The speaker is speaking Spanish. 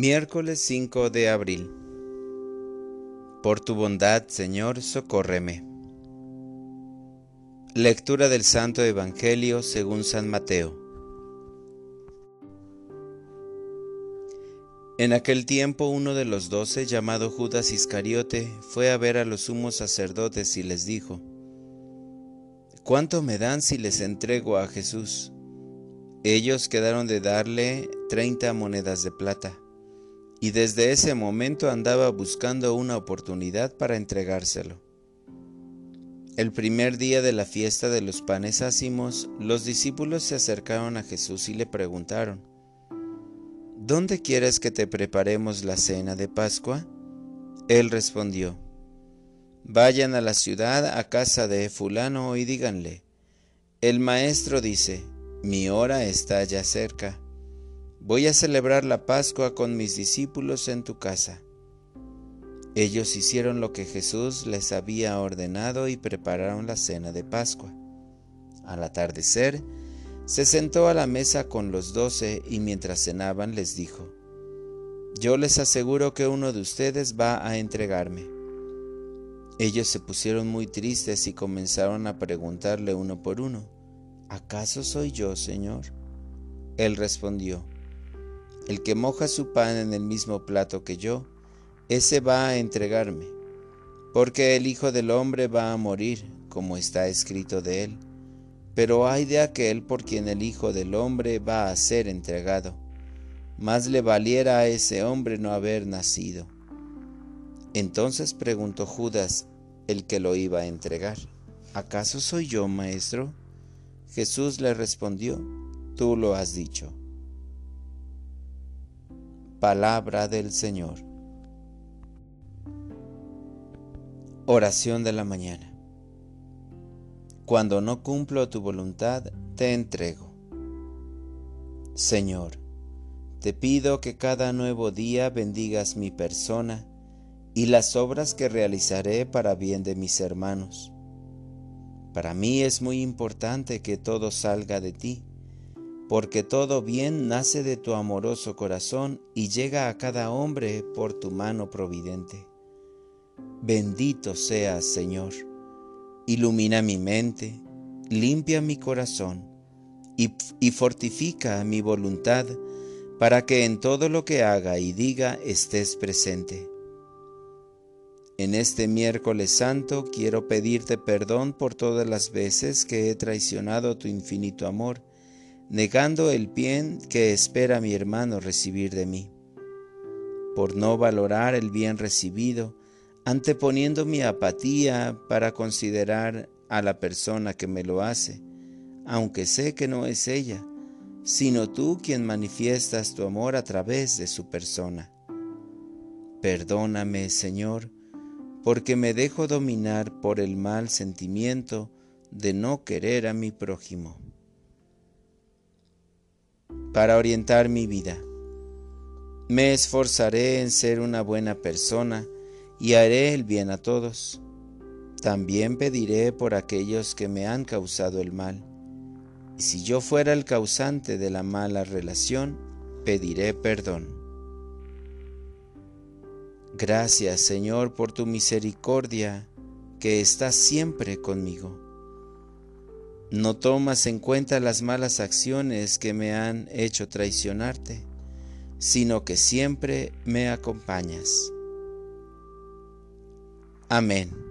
Miércoles 5 de abril. Por tu bondad, Señor, socórreme. Lectura del Santo Evangelio según San Mateo. En aquel tiempo uno de los doce, llamado Judas Iscariote, fue a ver a los sumos sacerdotes y les dijo, ¿Cuánto me dan si les entrego a Jesús? Ellos quedaron de darle treinta monedas de plata y desde ese momento andaba buscando una oportunidad para entregárselo. El primer día de la fiesta de los panes ácimos, los discípulos se acercaron a Jesús y le preguntaron, ¿Dónde quieres que te preparemos la cena de Pascua? Él respondió, Vayan a la ciudad a casa de fulano y díganle, el maestro dice, mi hora está ya cerca Voy a celebrar la Pascua con mis discípulos en tu casa. Ellos hicieron lo que Jesús les había ordenado y prepararon la cena de Pascua. Al atardecer, se sentó a la mesa con los doce y mientras cenaban les dijo, Yo les aseguro que uno de ustedes va a entregarme. Ellos se pusieron muy tristes y comenzaron a preguntarle uno por uno, ¿acaso soy yo, Señor? Él respondió, el que moja su pan en el mismo plato que yo, ese va a entregarme, porque el Hijo del Hombre va a morir, como está escrito de él. Pero hay de aquel por quien el Hijo del Hombre va a ser entregado. Más le valiera a ese hombre no haber nacido. Entonces preguntó Judas, el que lo iba a entregar, ¿acaso soy yo, maestro? Jesús le respondió, tú lo has dicho. Palabra del Señor. Oración de la mañana. Cuando no cumplo tu voluntad, te entrego. Señor, te pido que cada nuevo día bendigas mi persona y las obras que realizaré para bien de mis hermanos. Para mí es muy importante que todo salga de ti porque todo bien nace de tu amoroso corazón y llega a cada hombre por tu mano providente. Bendito seas, Señor. Ilumina mi mente, limpia mi corazón y, fortifica mi voluntad para que en todo lo que haga y diga estés presente. En este miércoles santo quiero pedirte perdón por todas las veces que he traicionado tu infinito amor negando el bien que espera mi hermano recibir de mí, por no valorar el bien recibido, anteponiendo mi apatía para considerar a la persona que me lo hace, aunque sé que no es ella, sino tú quien manifiestas tu amor a través de su persona. Perdóname, Señor, porque me dejo dominar por el mal sentimiento de no querer a mi prójimo para orientar mi vida. Me esforzaré en ser una buena persona y haré el bien a todos. También pediré por aquellos que me han causado el mal. Y si yo fuera el causante de la mala relación, pediré perdón. Gracias Señor por tu misericordia que está siempre conmigo. No tomas en cuenta las malas acciones que me han hecho traicionarte, sino que siempre me acompañas. Amén.